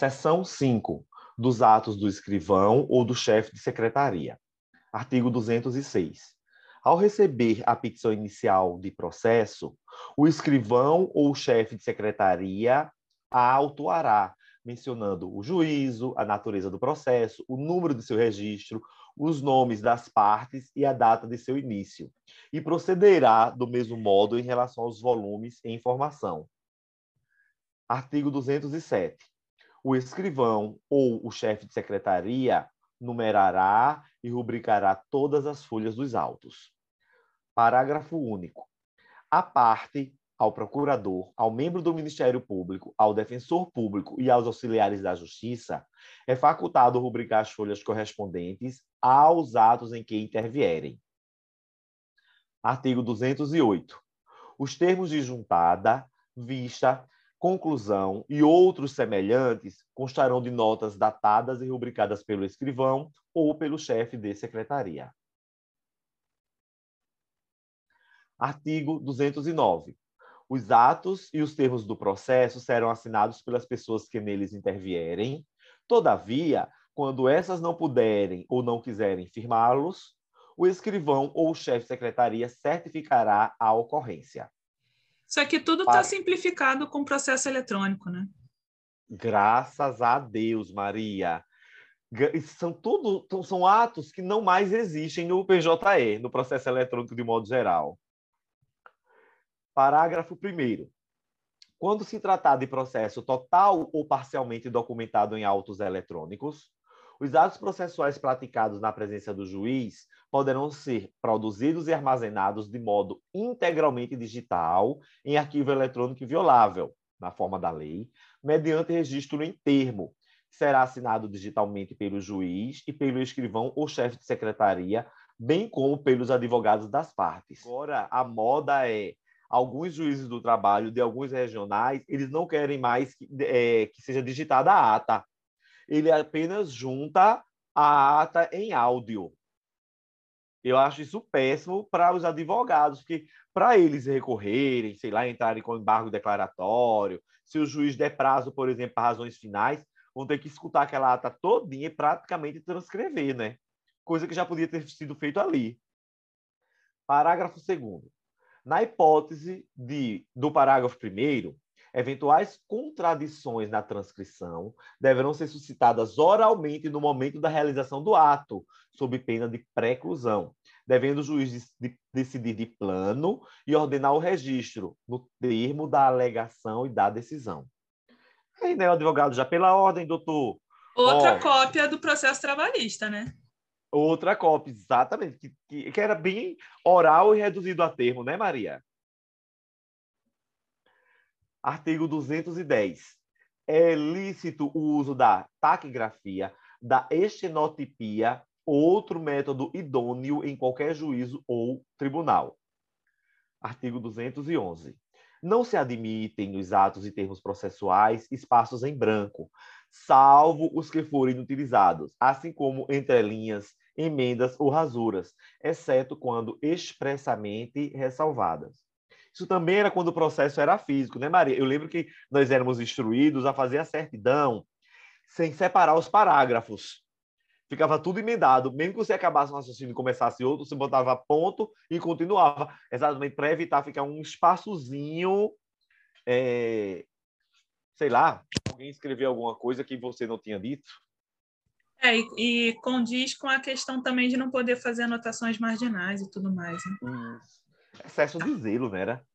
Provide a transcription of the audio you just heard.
Seção 5. Dos atos do escrivão ou do chefe de secretaria. Artigo 206. Ao receber a petição inicial de processo, o escrivão ou o chefe de secretaria a autuará, mencionando o juízo, a natureza do processo, o número de seu registro, os nomes das partes e a data de seu início, e procederá do mesmo modo em relação aos volumes e informação. Artigo 207. O escrivão ou o chefe de secretaria numerará e rubricará todas as folhas dos autos. Parágrafo único. A parte ao procurador, ao membro do Ministério Público, ao defensor público e aos auxiliares da Justiça, é facultado rubricar as folhas correspondentes aos atos em que intervierem. Artigo 208. Os termos de juntada, vista, conclusão e outros semelhantes constarão de notas datadas e rubricadas pelo escrivão ou pelo chefe de secretaria. Artigo 209. Os atos e os termos do processo serão assinados pelas pessoas que neles intervierem. Todavia, quando essas não puderem ou não quiserem firmá-los, o escrivão ou o chefe de secretaria certificará a ocorrência. Isso aqui tudo está simplificado com processo eletrônico, né? Graças a Deus, Maria. São tudo são atos que não mais existem no PJE, no processo eletrônico de modo geral. Parágrafo 1. Quando se tratar de processo total ou parcialmente documentado em autos eletrônicos, os atos processuais praticados na presença do juiz poderão ser produzidos e armazenados de modo integralmente digital em arquivo eletrônico inviolável, na forma da lei, mediante registro em termo, que será assinado digitalmente pelo juiz e pelo escrivão ou chefe de secretaria, bem como pelos advogados das partes. Agora, a moda é alguns juízes do trabalho de alguns regionais, eles não querem mais que, é, que seja digitada a ata. Ele apenas junta a ata em áudio. Eu acho isso péssimo para os advogados, porque para eles recorrerem, sei lá, entrarem com embargo declaratório, se o juiz der prazo, por exemplo, para razões finais, vão ter que escutar aquela ata todinha e praticamente transcrever, né? Coisa que já podia ter sido feito ali. Parágrafo 2 na hipótese de, do parágrafo 1, eventuais contradições na transcrição deverão ser suscitadas oralmente no momento da realização do ato, sob pena de preclusão, devendo o juiz de, de, decidir de plano e ordenar o registro no termo da alegação e da decisão. Aí, né, o advogado, já pela ordem, doutor. Outra ó, cópia do processo trabalhista, né? Outra cópia, exatamente, que, que, que, era bem oral e reduzido a termo, né, Maria? Artigo 210. É lícito o uso da taquigrafia, da estenotipia, outro método idôneo em qualquer juízo ou tribunal. Artigo 211. Não se admitem nos atos e termos processuais espaços em branco, salvo os que forem utilizados, assim como entrelinhas, emendas ou rasuras, exceto quando expressamente ressalvadas. Isso também era quando o processo era físico, né, Maria? Eu lembro que nós éramos instruídos a fazer a certidão sem separar os parágrafos. Ficava tudo emendado. Mesmo que você acabasse um raciocínio e começasse outro, você botava ponto e continuava. Exatamente para evitar ficar um espaçozinho. É... Sei lá, alguém escreveu alguma coisa que você não tinha dito. É, e, e, condiz com a questão também de não poder fazer anotações marginais e tudo mais. Né? Hum. Excesso de zelo, né? Era?